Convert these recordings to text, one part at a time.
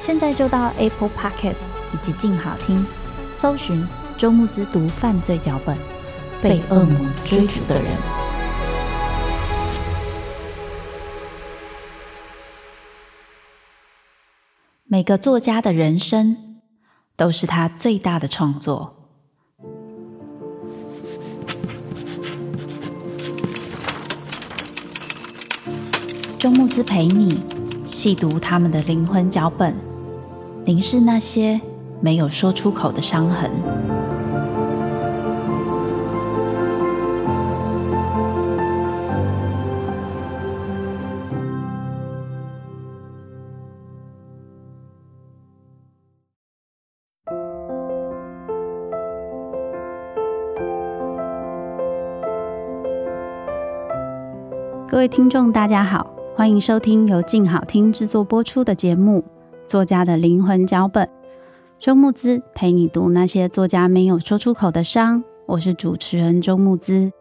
现在就到 Apple Podcast 以及静好听，搜寻周慕之读犯罪脚本，被恶魔追逐的人。每个作家的人生都是他最大的创作。周慕之陪你细读他们的灵魂脚本，凝视那些没有说出口的伤痕。各位听众，大家好。欢迎收听由静好听制作播出的节目《作家的灵魂脚本》，周慕姿陪你读那些作家没有说出口的伤。我是主持人周慕姿。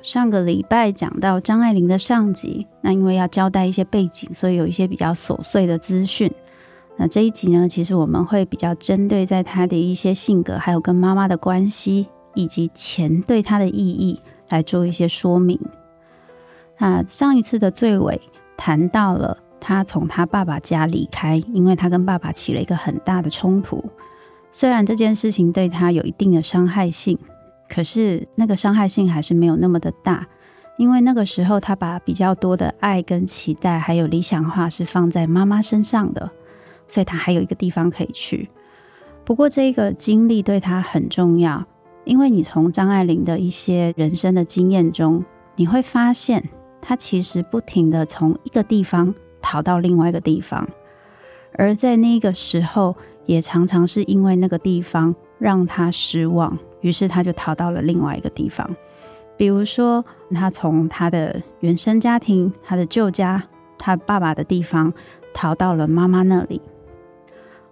上个礼拜讲到张爱玲的上集，那因为要交代一些背景，所以有一些比较琐碎的资讯。那这一集呢，其实我们会比较针对在她的一些性格，还有跟妈妈的关系，以及钱对她的意义来做一些说明。那上一次的最尾谈到了他从他爸爸家离开，因为他跟爸爸起了一个很大的冲突。虽然这件事情对他有一定的伤害性，可是那个伤害性还是没有那么的大，因为那个时候他把比较多的爱跟期待还有理想化是放在妈妈身上的，所以他还有一个地方可以去。不过这个经历对他很重要，因为你从张爱玲的一些人生的经验中，你会发现。他其实不停地从一个地方逃到另外一个地方，而在那个时候，也常常是因为那个地方让他失望，于是他就逃到了另外一个地方。比如说，他从他的原生家庭、他的旧家、他爸爸的地方逃到了妈妈那里。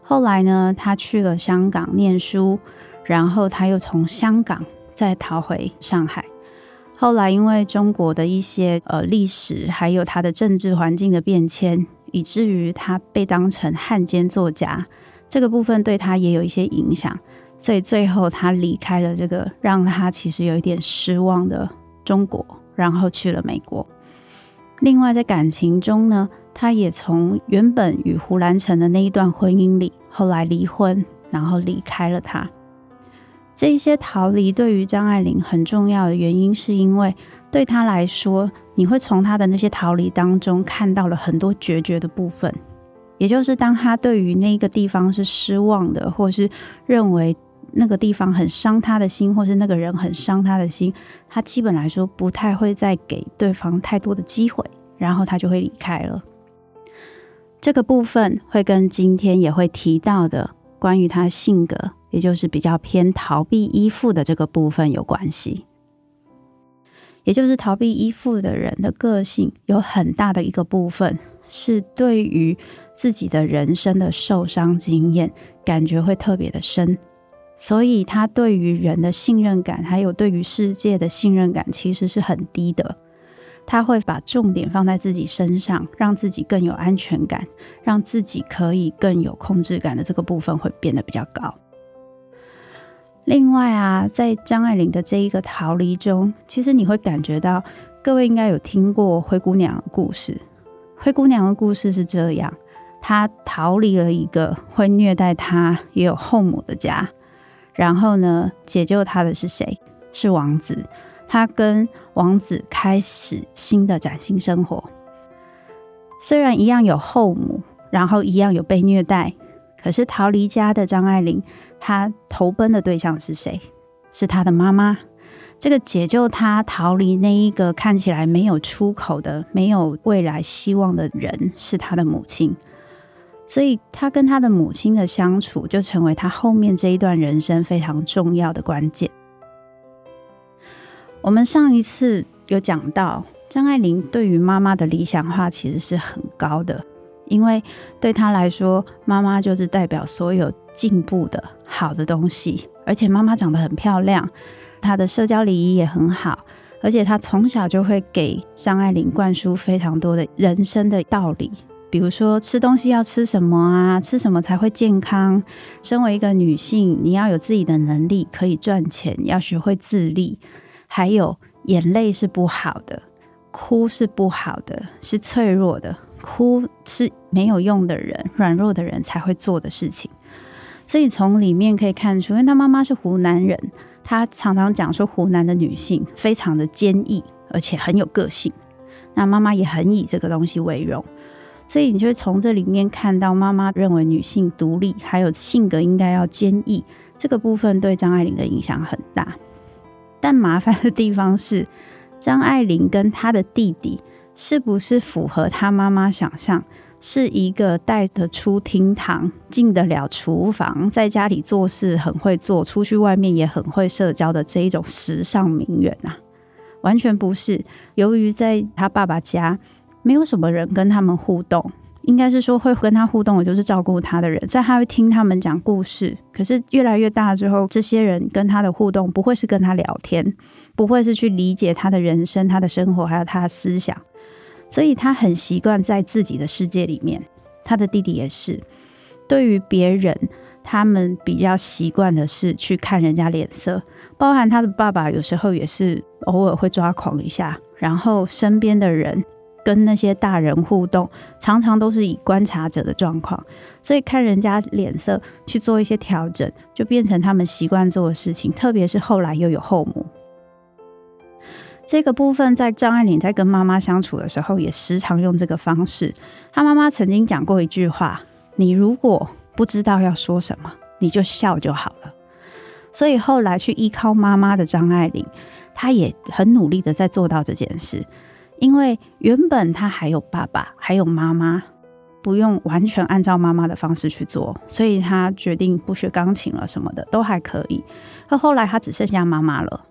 后来呢，他去了香港念书，然后他又从香港再逃回上海。后来，因为中国的一些呃历史，还有他的政治环境的变迁，以至于他被当成汉奸作家，这个部分对他也有一些影响，所以最后他离开了这个让他其实有一点失望的中国，然后去了美国。另外，在感情中呢，他也从原本与胡兰成的那一段婚姻里，后来离婚，然后离开了他。这一些逃离对于张爱玲很重要的原因，是因为对她来说，你会从她的那些逃离当中看到了很多决绝的部分。也就是当她对于那个地方是失望的，或是认为那个地方很伤她的心，或是那个人很伤她的心，她基本来说不太会再给对方太多的机会，然后她就会离开了。这个部分会跟今天也会提到的关于她性格。也就是比较偏逃避依附的这个部分有关系，也就是逃避依附的人的个性有很大的一个部分是对于自己的人生的受伤经验感觉会特别的深，所以他对于人的信任感还有对于世界的信任感其实是很低的，他会把重点放在自己身上，让自己更有安全感，让自己可以更有控制感的这个部分会变得比较高。另外啊，在张爱玲的这一个逃离中，其实你会感觉到，各位应该有听过灰姑娘的故事。灰姑娘的故事是这样：她逃离了一个会虐待她也有后母的家，然后呢，解救她的是谁？是王子。她跟王子开始新的崭新生活。虽然一样有后母，然后一样有被虐待，可是逃离家的张爱玲，她投奔的对象是谁？是她的妈妈。这个解救她逃离那一个看起来没有出口的、没有未来希望的人，是她的母亲。所以，她跟她的母亲的相处，就成为她后面这一段人生非常重要的关键。我们上一次有讲到。张爱玲对于妈妈的理想化其实是很高的，因为对她来说，妈妈就是代表所有进步的好的东西。而且妈妈长得很漂亮，她的社交礼仪也很好，而且她从小就会给张爱玲灌输非常多的人生的道理，比如说吃东西要吃什么啊，吃什么才会健康。身为一个女性，你要有自己的能力，可以赚钱，要学会自立。还有眼泪是不好的。哭是不好的，是脆弱的。哭是没有用的人，软弱的人才会做的事情。所以从里面可以看出，因为他妈妈是湖南人，他常常讲说湖南的女性非常的坚毅，而且很有个性。那妈妈也很以这个东西为荣，所以你就会从这里面看到妈妈认为女性独立，还有性格应该要坚毅，这个部分对张爱玲的影响很大。但麻烦的地方是。张爱玲跟她的弟弟是不是符合他妈妈想象，是一个带得出厅堂、进得了厨房，在家里做事很会做，出去外面也很会社交的这一种时尚名媛啊？完全不是。由于在他爸爸家没有什么人跟他们互动。应该是说会跟他互动的，就是照顾他的人，所以他会听他们讲故事。可是越来越大之后，这些人跟他的互动不会是跟他聊天，不会是去理解他的人生、他的生活，还有他的思想。所以他很习惯在自己的世界里面。他的弟弟也是，对于别人，他们比较习惯的是去看人家脸色，包含他的爸爸，有时候也是偶尔会抓狂一下，然后身边的人。跟那些大人互动，常常都是以观察者的状况，所以看人家脸色去做一些调整，就变成他们习惯做的事情。特别是后来又有后母，这个部分在张爱玲在跟妈妈相处的时候，也时常用这个方式。她妈妈曾经讲过一句话：“你如果不知道要说什么，你就笑就好了。”所以后来去依靠妈妈的张爱玲，她也很努力的在做到这件事。因为原本她还有爸爸，还有妈妈，不用完全按照妈妈的方式去做，所以她决定不学钢琴了，什么的都还可以。可后来她只剩下妈妈了，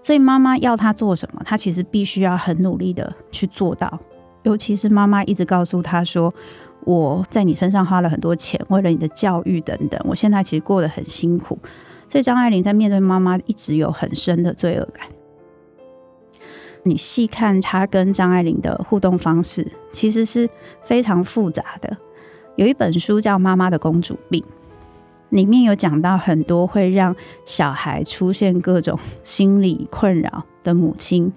所以妈妈要他做什么，他其实必须要很努力的去做到。尤其是妈妈一直告诉他说：“我在你身上花了很多钱，为了你的教育等等，我现在其实过得很辛苦。”所以张爱玲在面对妈妈，一直有很深的罪恶感。你细看她跟张爱玲的互动方式，其实是非常复杂的。有一本书叫《妈妈的公主病》，里面有讲到很多会让小孩出现各种心理困扰的母亲，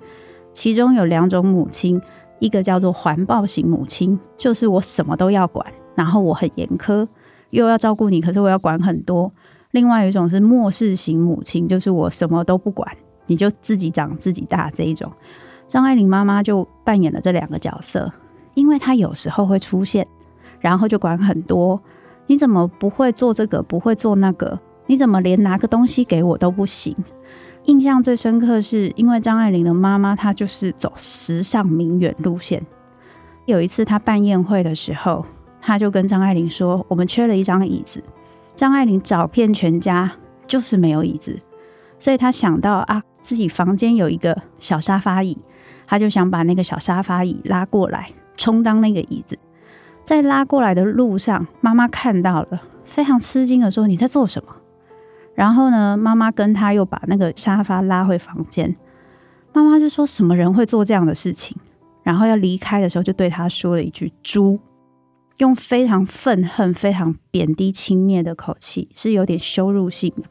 其中有两种母亲，一个叫做环抱型母亲，就是我什么都要管，然后我很严苛，又要照顾你，可是我要管很多。另外一种是漠视型母亲，就是我什么都不管。你就自己长自己大这一种，张爱玲妈妈就扮演了这两个角色，因为她有时候会出现，然后就管很多。你怎么不会做这个？不会做那个？你怎么连拿个东西给我都不行？印象最深刻是因为张爱玲的妈妈她就是走时尚名媛路线。有一次她办宴会的时候，她就跟张爱玲说：“我们缺了一张椅子。”张爱玲找遍全家，就是没有椅子。所以她想到啊，自己房间有一个小沙发椅，她就想把那个小沙发椅拉过来充当那个椅子。在拉过来的路上，妈妈看到了，非常吃惊的说：“你在做什么？”然后呢，妈妈跟他又把那个沙发拉回房间。妈妈就说：“什么人会做这样的事情？”然后要离开的时候，就对他说了一句“猪”，用非常愤恨、非常贬低、轻蔑的口气，是有点羞辱性的。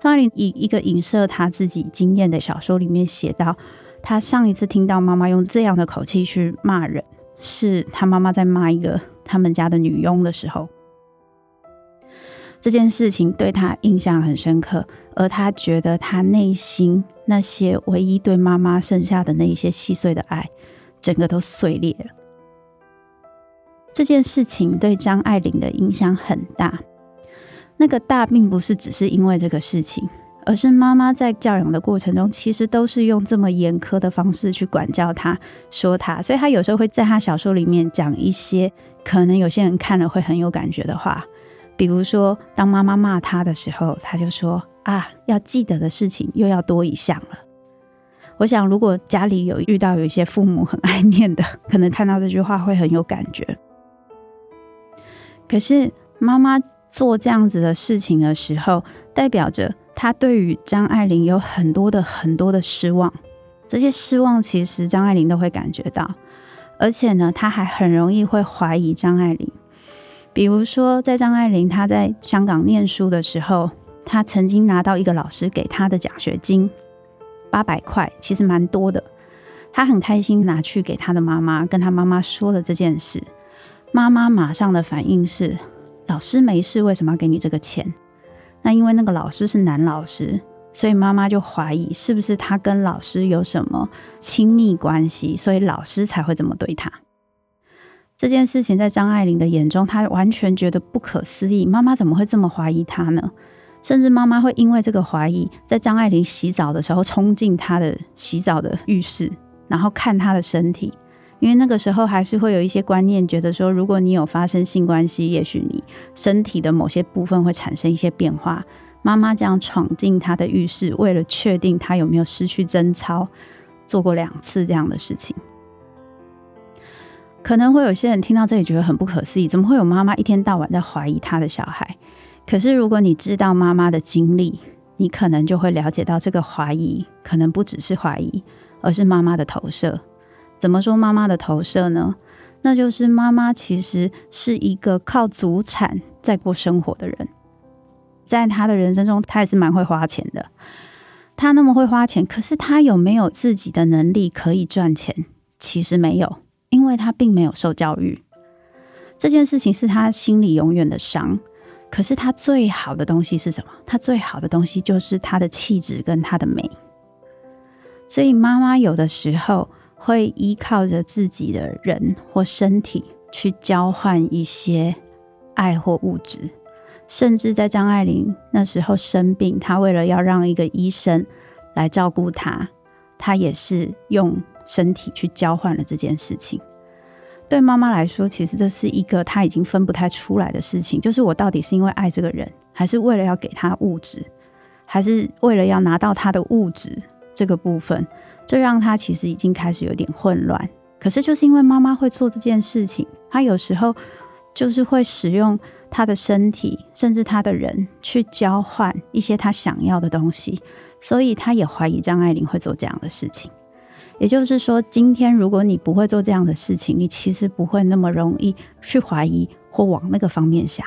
张爱玲以一个影射他自己经验的小说里面写到，他上一次听到妈妈用这样的口气去骂人，是他妈妈在骂一个他们家的女佣的时候。这件事情对他印象很深刻，而他觉得他内心那些唯一对妈妈剩下的那一些细碎的爱，整个都碎裂了。这件事情对张爱玲的影响很大，那个大并不是只是因为这个事情，而是妈妈在教养的过程中，其实都是用这么严苛的方式去管教他，说他，所以他有时候会在他小说里面讲一些可能有些人看了会很有感觉的话。比如说，当妈妈骂他的时候，他就说：“啊，要记得的事情又要多一项了。”我想，如果家里有遇到有一些父母很爱念的，可能看到这句话会很有感觉。可是，妈妈做这样子的事情的时候，代表着他对于张爱玲有很多的很多的失望。这些失望，其实张爱玲都会感觉到，而且呢，他还很容易会怀疑张爱玲。比如说，在张爱玲她在香港念书的时候，她曾经拿到一个老师给她的奖学金，八百块，其实蛮多的。她很开心拿去给她的妈妈，跟她妈妈说了这件事。妈妈马上的反应是：老师没事，为什么要给你这个钱？那因为那个老师是男老师，所以妈妈就怀疑是不是他跟老师有什么亲密关系，所以老师才会这么对他。这件事情在张爱玲的眼中，她完全觉得不可思议。妈妈怎么会这么怀疑她呢？甚至妈妈会因为这个怀疑，在张爱玲洗澡的时候冲进她的洗澡的浴室，然后看她的身体。因为那个时候还是会有一些观念，觉得说，如果你有发生性关系，也许你身体的某些部分会产生一些变化。妈妈这样闯进她的浴室，为了确定她有没有失去贞操，做过两次这样的事情。可能会有些人听到这里觉得很不可思议，怎么会有妈妈一天到晚在怀疑她的小孩？可是如果你知道妈妈的经历，你可能就会了解到，这个怀疑可能不只是怀疑，而是妈妈的投射。怎么说妈妈的投射呢？那就是妈妈其实是一个靠祖产在过生活的人，在她的人生中，她也是蛮会花钱的。她那么会花钱，可是她有没有自己的能力可以赚钱？其实没有。因为他并没有受教育，这件事情是他心里永远的伤。可是他最好的东西是什么？他最好的东西就是他的气质跟他的美。所以妈妈有的时候会依靠着自己的人或身体去交换一些爱或物质，甚至在张爱玲那时候生病，她为了要让一个医生来照顾她，她也是用。身体去交换了这件事情，对妈妈来说，其实这是一个她已经分不太出来的事情。就是我到底是因为爱这个人，还是为了要给他物质，还是为了要拿到他的物质这个部分，这让他其实已经开始有点混乱。可是就是因为妈妈会做这件事情，他有时候就是会使用他的身体，甚至他的人去交换一些他想要的东西，所以他也怀疑张爱玲会做这样的事情。也就是说，今天如果你不会做这样的事情，你其实不会那么容易去怀疑或往那个方面想，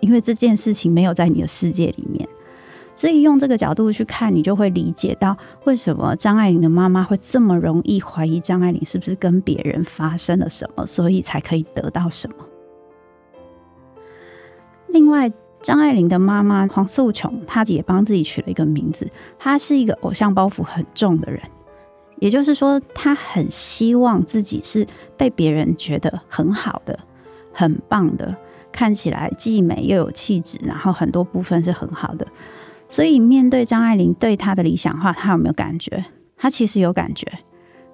因为这件事情没有在你的世界里面。所以用这个角度去看，你就会理解到为什么张爱玲的妈妈会这么容易怀疑张爱玲是不是跟别人发生了什么，所以才可以得到什么。另外，张爱玲的妈妈黄素琼，她也帮自己取了一个名字，她是一个偶像包袱很重的人。也就是说，他很希望自己是被别人觉得很好的、很棒的，看起来既美又有气质，然后很多部分是很好的。所以，面对张爱玲对她的理想化，她有没有感觉？她其实有感觉，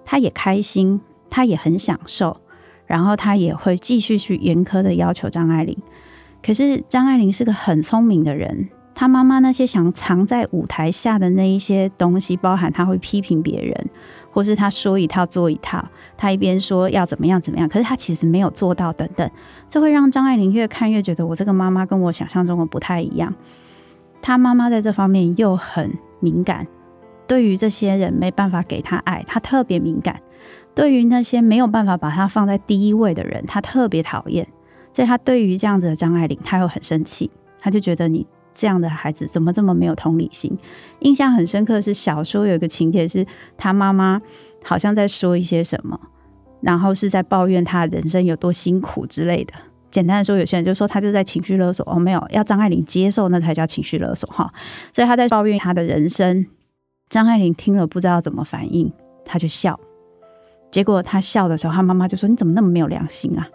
她也开心，她也很享受，然后她也会继续去严苛的要求张爱玲。可是，张爱玲是个很聪明的人。她妈妈那些想藏在舞台下的那一些东西，包含她会批评别人，或是她说一套做一套，她一边说要怎么样怎么样，可是她其实没有做到，等等，这会让张爱玲越看越觉得我这个妈妈跟我想象中的不太一样。他妈妈在这方面又很敏感，对于这些人没办法给他爱，他特别敏感；对于那些没有办法把他放在第一位的人，他特别讨厌。所以他对于这样子的张爱玲，他又很生气，他就觉得你。这样的孩子怎么这么没有同理心？印象很深刻是小说有一个情节，是他妈妈好像在说一些什么，然后是在抱怨他人生有多辛苦之类的。简单的说，有些人就说他就在情绪勒索。哦，没有，要张爱玲接受那才叫情绪勒索哈。所以他在抱怨他的人生，张爱玲听了不知道怎么反应，他就笑。结果他笑的时候，他妈妈就说：“你怎么那么没有良心啊？”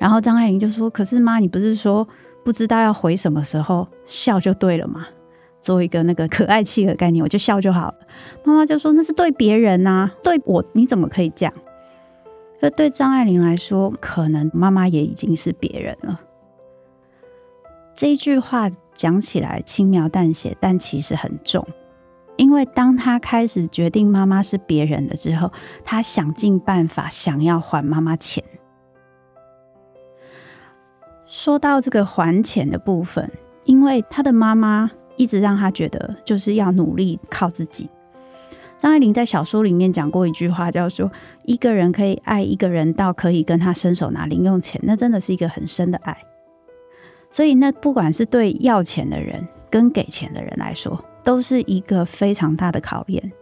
然后张爱玲就说：“可是妈，你不是说不知道要回什么时候笑就对了吗？做一个那个可爱气的概念，我就笑就好了。”妈妈就说：“那是对别人呐、啊，对我你怎么可以这样？”这对张爱玲来说，可能妈妈也已经是别人了。这一句话讲起来轻描淡写，但其实很重。因为当他开始决定妈妈是别人了之后，他想尽办法想要还妈妈钱。说到这个还钱的部分，因为他的妈妈一直让他觉得就是要努力靠自己。张爱玲在小说里面讲过一句话，叫做“一个人可以爱一个人到可以跟他伸手拿零用钱，那真的是一个很深的爱。”所以，那不管是对要钱的人跟给钱的人来说，都是一个非常大的考验。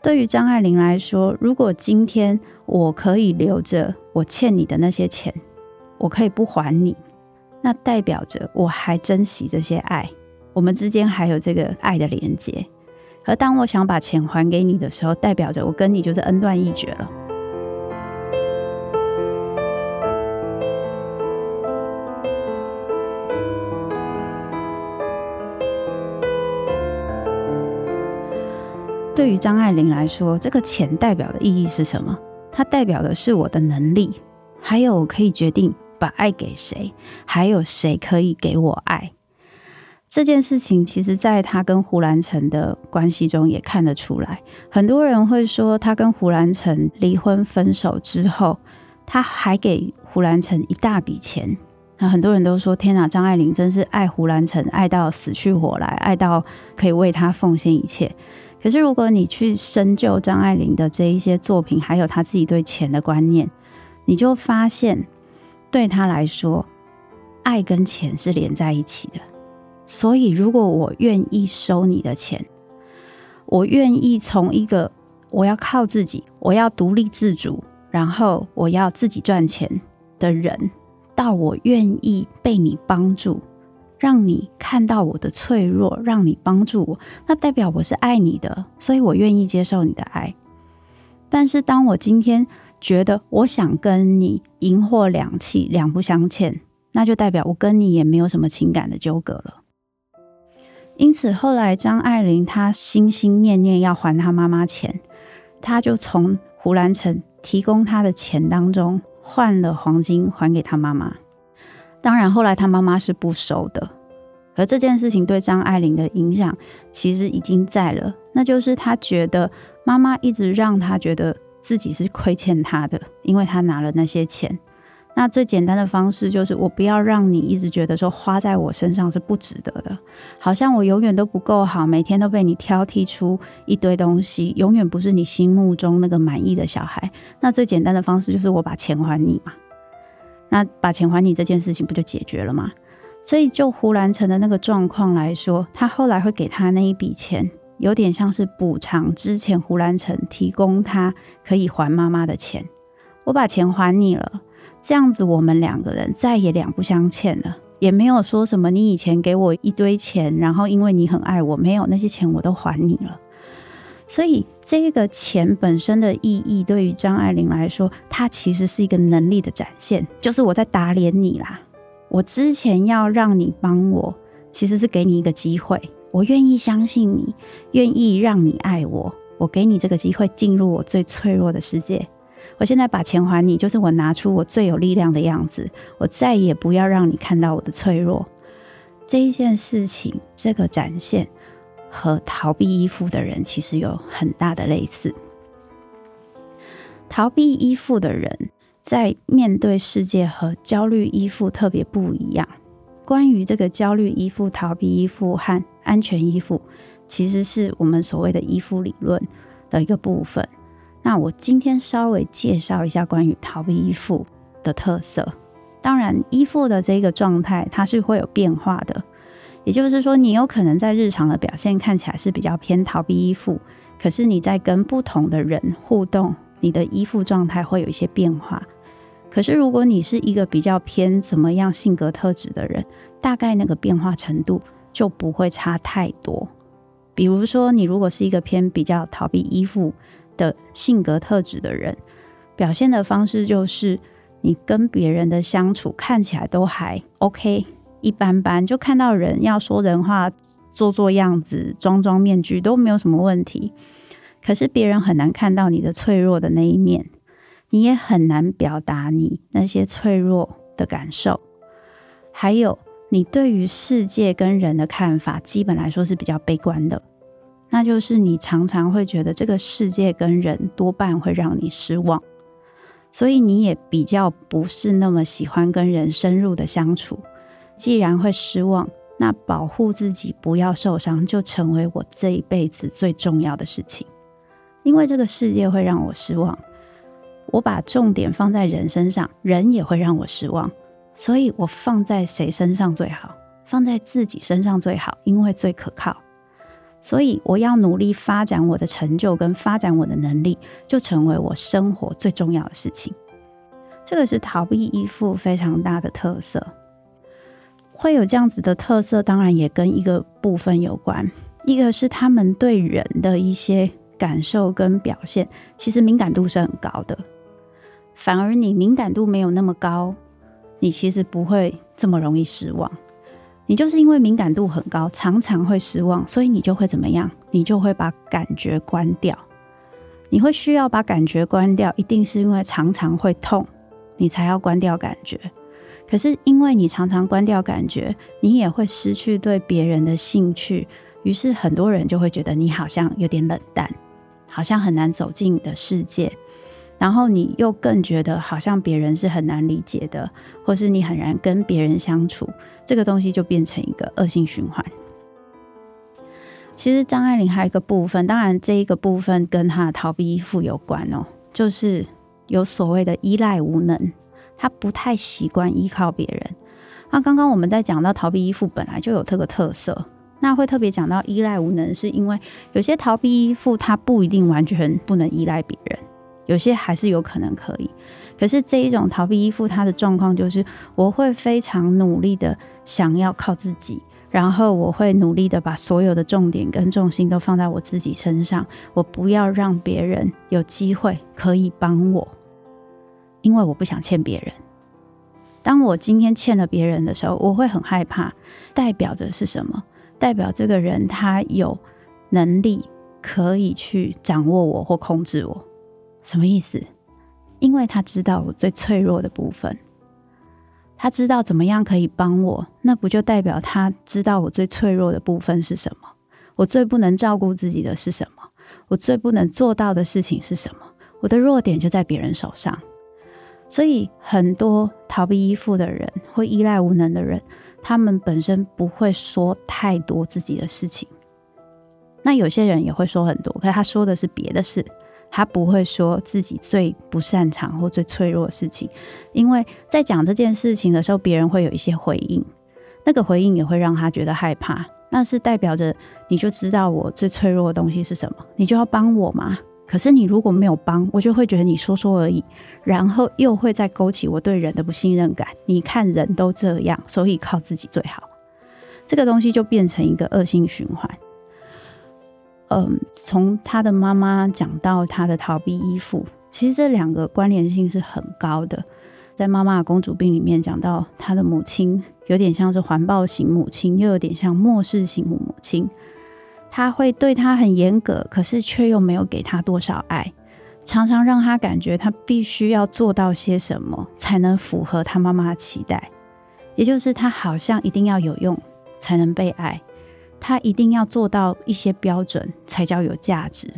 对于张爱玲来说，如果今天我可以留着我欠你的那些钱，我可以不还你，那代表着我还珍惜这些爱，我们之间还有这个爱的连接。而当我想把钱还给你的时候，代表着我跟你就是恩断义绝了。对于张爱玲来说，这个钱代表的意义是什么？它代表的是我的能力，还有我可以决定把爱给谁，还有谁可以给我爱。这件事情其实，在他跟胡兰成的关系中也看得出来。很多人会说，他跟胡兰成离婚分手之后，他还给胡兰成一大笔钱。那很多人都说：“天哪，张爱玲真是爱胡兰成，爱到死去活来，爱到可以为他奉献一切。”可是，如果你去深究张爱玲的这一些作品，还有她自己对钱的观念，你就发现，对她来说，爱跟钱是连在一起的。所以，如果我愿意收你的钱，我愿意从一个我要靠自己，我要独立自主，然后我要自己赚钱的人，到我愿意被你帮助。让你看到我的脆弱，让你帮助我，那代表我是爱你的，所以我愿意接受你的爱。但是当我今天觉得我想跟你银货两訖，两不相欠，那就代表我跟你也没有什么情感的纠葛了。因此后来张爱玲她心心念念要还她妈妈钱，她就从胡兰成提供她的钱当中换了黄金还给她妈妈。当然，后来她妈妈是不收的，而这件事情对张爱玲的影响其实已经在了，那就是她觉得妈妈一直让她觉得自己是亏欠她的，因为她拿了那些钱。那最简单的方式就是，我不要让你一直觉得说花在我身上是不值得的，好像我永远都不够好，每天都被你挑剔出一堆东西，永远不是你心目中那个满意的小孩。那最简单的方式就是我把钱还你嘛。那把钱还你这件事情不就解决了吗？所以就胡兰成的那个状况来说，他后来会给他那一笔钱，有点像是补偿之前胡兰成提供他可以还妈妈的钱。我把钱还你了，这样子我们两个人再也两不相欠了，也没有说什么你以前给我一堆钱，然后因为你很爱我，没有那些钱我都还你了。所以，这个钱本身的意义，对于张爱玲来说，它其实是一个能力的展现，就是我在打脸你啦。我之前要让你帮我，其实是给你一个机会，我愿意相信你，愿意让你爱我，我给你这个机会进入我最脆弱的世界。我现在把钱还你，就是我拿出我最有力量的样子，我再也不要让你看到我的脆弱。这一件事情，这个展现。和逃避依附的人其实有很大的类似。逃避依附的人在面对世界和焦虑依附特别不一样。关于这个焦虑依附、逃避依附和安全依附，其实是我们所谓的依附理论的一个部分。那我今天稍微介绍一下关于逃避依附的特色。当然，依附的这个状态它是会有变化的。也就是说，你有可能在日常的表现看起来是比较偏逃避依附，可是你在跟不同的人互动，你的依附状态会有一些变化。可是如果你是一个比较偏怎么样性格特质的人，大概那个变化程度就不会差太多。比如说，你如果是一个偏比较逃避依附的性格特质的人，表现的方式就是你跟别人的相处看起来都还 OK，一般般，就看到人要说人话、做做样子、装装面具都没有什么问题。可是别人很难看到你的脆弱的那一面，你也很难表达你那些脆弱的感受，还有。你对于世界跟人的看法，基本来说是比较悲观的，那就是你常常会觉得这个世界跟人多半会让你失望，所以你也比较不是那么喜欢跟人深入的相处。既然会失望，那保护自己不要受伤，就成为我这一辈子最重要的事情。因为这个世界会让我失望，我把重点放在人身上，人也会让我失望。所以我放在谁身上最好？放在自己身上最好，因为最可靠。所以我要努力发展我的成就跟发展我的能力，就成为我生活最重要的事情。这个是逃避依附非常大的特色。会有这样子的特色，当然也跟一个部分有关，一个是他们对人的一些感受跟表现，其实敏感度是很高的。反而你敏感度没有那么高。你其实不会这么容易失望，你就是因为敏感度很高，常常会失望，所以你就会怎么样？你就会把感觉关掉。你会需要把感觉关掉，一定是因为常常会痛，你才要关掉感觉。可是因为你常常关掉感觉，你也会失去对别人的兴趣，于是很多人就会觉得你好像有点冷淡，好像很难走进你的世界。然后你又更觉得好像别人是很难理解的，或是你很难跟别人相处，这个东西就变成一个恶性循环。其实张爱玲还有一个部分，当然这一个部分跟她的逃避依附有关哦，就是有所谓的依赖无能，她不太习惯依靠别人。那刚刚我们在讲到逃避依附本来就有这个特色，那会特别讲到依赖无能，是因为有些逃避依附他不一定完全不能依赖别人。有些还是有可能可以，可是这一种逃避依附，它的状况就是我会非常努力的想要靠自己，然后我会努力的把所有的重点跟重心都放在我自己身上，我不要让别人有机会可以帮我，因为我不想欠别人。当我今天欠了别人的时候，我会很害怕，代表着是什么？代表这个人他有能力可以去掌握我或控制我。什么意思？因为他知道我最脆弱的部分，他知道怎么样可以帮我，那不就代表他知道我最脆弱的部分是什么？我最不能照顾自己的是什么？我最不能做到的事情是什么？我的弱点就在别人手上。所以，很多逃避依附的人，或依赖无能的人，他们本身不会说太多自己的事情。那有些人也会说很多，可是他说的是别的事。他不会说自己最不擅长或最脆弱的事情，因为在讲这件事情的时候，别人会有一些回应，那个回应也会让他觉得害怕。那是代表着你就知道我最脆弱的东西是什么，你就要帮我吗？可是你如果没有帮，我就会觉得你说说而已，然后又会再勾起我对人的不信任感。你看人都这样，所以靠自己最好，这个东西就变成一个恶性循环。嗯，从他的妈妈讲到他的逃避依附，其实这两个关联性是很高的。在《妈妈的公主病》里面讲到，他的母亲有点像是环抱型母亲，又有点像漠视型母亲。他会对他很严格，可是却又没有给他多少爱，常常让他感觉他必须要做到些什么才能符合他妈妈的期待，也就是他好像一定要有用才能被爱。他一定要做到一些标准才叫有价值。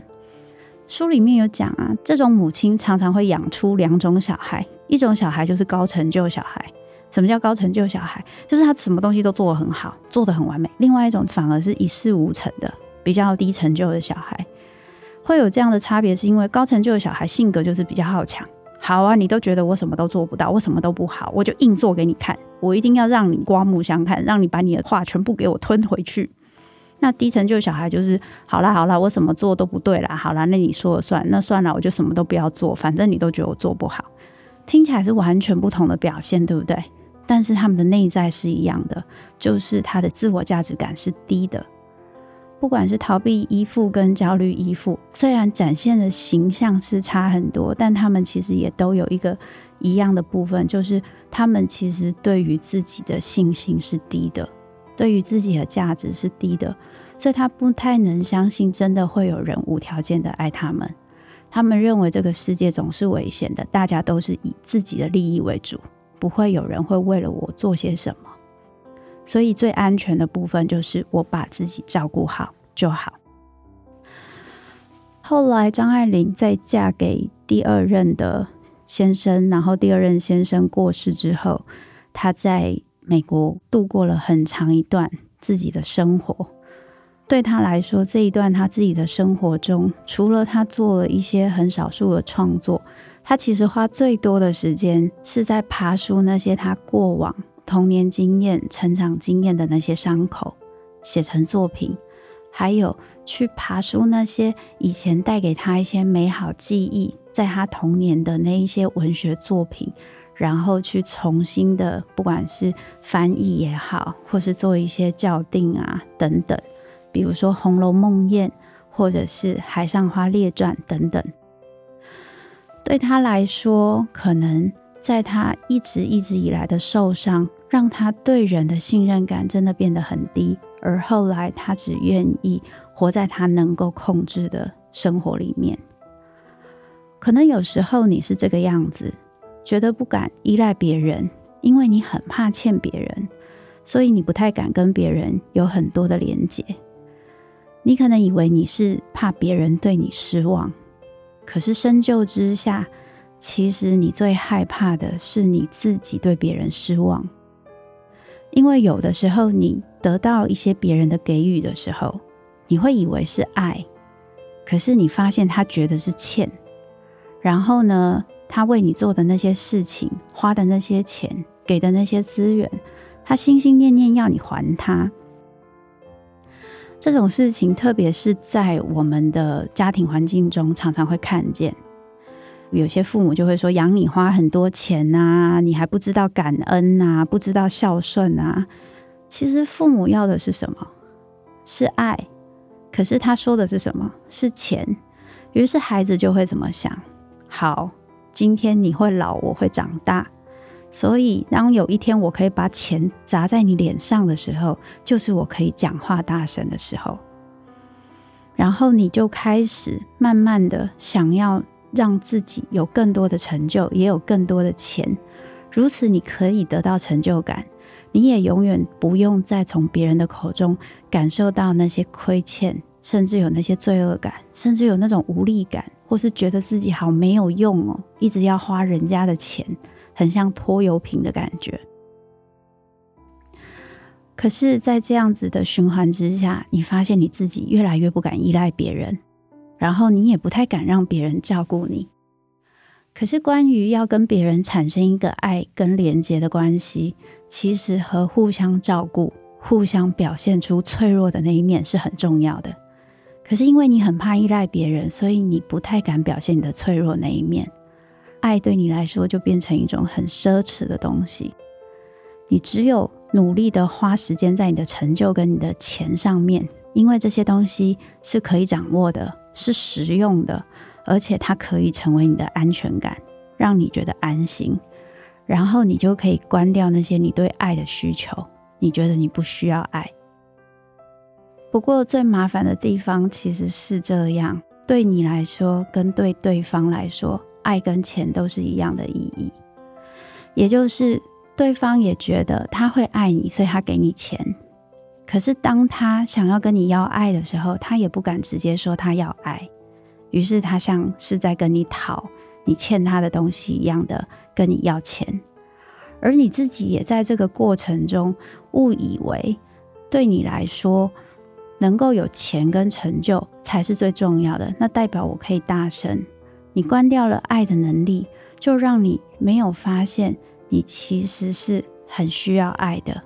书里面有讲啊，这种母亲常常会养出两种小孩，一种小孩就是高成就小孩。什么叫高成就小孩？就是他什么东西都做得很好，做得很完美。另外一种反而是一事无成的，比较低成就的小孩。会有这样的差别，是因为高成就的小孩性格就是比较好强。好啊，你都觉得我什么都做不到，我什么都不好，我就硬做给你看，我一定要让你刮目相看，让你把你的话全部给我吞回去。那低成就小孩就是好啦好啦，我什么做都不对啦，好啦，那你说了算，那算了，我就什么都不要做，反正你都觉得我做不好。听起来是完全不同的表现，对不对？但是他们的内在是一样的，就是他的自我价值感是低的。不管是逃避依附跟焦虑依附，虽然展现的形象是差很多，但他们其实也都有一个一样的部分，就是他们其实对于自己的信心是低的，对于自己的价值是低的，所以他不太能相信真的会有人无条件的爱他们。他们认为这个世界总是危险的，大家都是以自己的利益为主，不会有人会为了我做些什么。所以最安全的部分就是我把自己照顾好就好。后来张爱玲在嫁给第二任的先生，然后第二任先生过世之后，她在美国度过了很长一段自己的生活。对他来说，这一段他自己的生活中，除了他做了一些很少数的创作，他其实花最多的时间是在爬梳那些他过往童年经验、成长经验的那些伤口，写成作品，还有去爬梳那些以前带给他一些美好记忆，在他童年的那一些文学作品，然后去重新的，不管是翻译也好，或是做一些校订啊等等。比如说《红楼梦宴》，或者是《海上花列传》等等，对他来说，可能在他一直一直以来的受伤，让他对人的信任感真的变得很低。而后来，他只愿意活在他能够控制的生活里面。可能有时候你是这个样子，觉得不敢依赖别人，因为你很怕欠别人，所以你不太敢跟别人有很多的连结。你可能以为你是怕别人对你失望，可是深究之下，其实你最害怕的是你自己对别人失望。因为有的时候你得到一些别人的给予的时候，你会以为是爱，可是你发现他觉得是欠。然后呢，他为你做的那些事情、花的那些钱、给的那些资源，他心心念念要你还他。这种事情，特别是在我们的家庭环境中，常常会看见。有些父母就会说：“养你花很多钱啊，你还不知道感恩啊，不知道孝顺啊。”其实父母要的是什么？是爱。可是他说的是什么？是钱。于是孩子就会怎么想？好，今天你会老，我会长大。所以，当有一天我可以把钱砸在你脸上的时候，就是我可以讲话大声的时候。然后你就开始慢慢的想要让自己有更多的成就，也有更多的钱。如此，你可以得到成就感，你也永远不用再从别人的口中感受到那些亏欠，甚至有那些罪恶感，甚至有那种无力感，或是觉得自己好没有用哦，一直要花人家的钱。很像拖油瓶的感觉，可是，在这样子的循环之下，你发现你自己越来越不敢依赖别人，然后你也不太敢让别人照顾你。可是，关于要跟别人产生一个爱跟连接的关系，其实和互相照顾、互相表现出脆弱的那一面是很重要的。可是，因为你很怕依赖别人，所以你不太敢表现你的脆弱那一面。爱对你来说就变成一种很奢侈的东西，你只有努力的花时间在你的成就跟你的钱上面，因为这些东西是可以掌握的，是实用的，而且它可以成为你的安全感，让你觉得安心，然后你就可以关掉那些你对爱的需求，你觉得你不需要爱。不过最麻烦的地方其实是这样，对你来说跟对对方来说。爱跟钱都是一样的意义，也就是对方也觉得他会爱你，所以他给你钱。可是当他想要跟你要爱的时候，他也不敢直接说他要爱，于是他像是在跟你讨你欠他的东西一样的跟你要钱，而你自己也在这个过程中误以为对你来说能够有钱跟成就才是最重要的，那代表我可以大声。你关掉了爱的能力，就让你没有发现你其实是很需要爱的，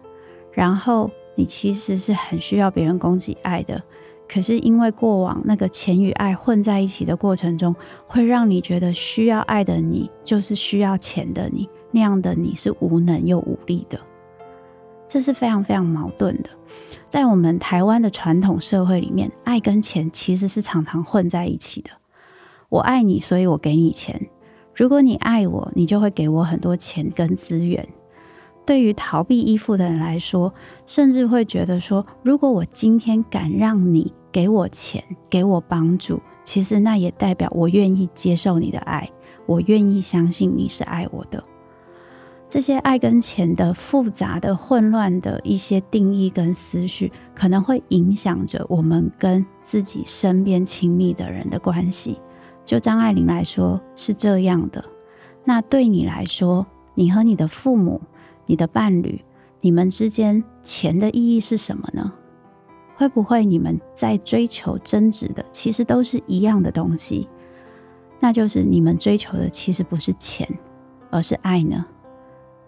然后你其实是很需要别人供给爱的。可是因为过往那个钱与爱混在一起的过程中，会让你觉得需要爱的你就是需要钱的你，那样的你是无能又无力的，这是非常非常矛盾的。在我们台湾的传统社会里面，爱跟钱其实是常常混在一起的。我爱你，所以我给你钱。如果你爱我，你就会给我很多钱跟资源。对于逃避依附的人来说，甚至会觉得说，如果我今天敢让你给我钱、给我帮助，其实那也代表我愿意接受你的爱，我愿意相信你是爱我的。这些爱跟钱的复杂的、混乱的一些定义跟思绪，可能会影响着我们跟自己身边亲密的人的关系。就张爱玲来说是这样的，那对你来说，你和你的父母，你的伴侣，你们之间钱的意义是什么呢？会不会你们在追求、争执的，其实都是一样的东西？那就是你们追求的其实不是钱，而是爱呢？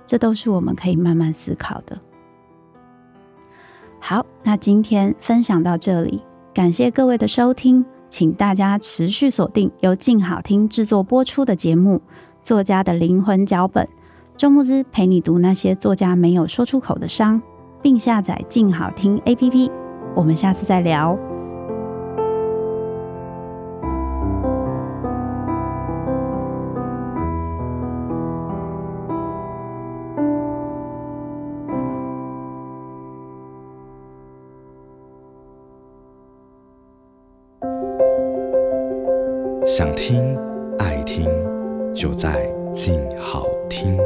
这都是我们可以慢慢思考的。好，那今天分享到这里，感谢各位的收听，请大家持续锁定由静好听制作播出的节目《作家的灵魂脚本》。周慕姿陪你读那些作家没有说出口的伤，并下载静好听 APP。我们下次再聊。想听爱听，就在静好听。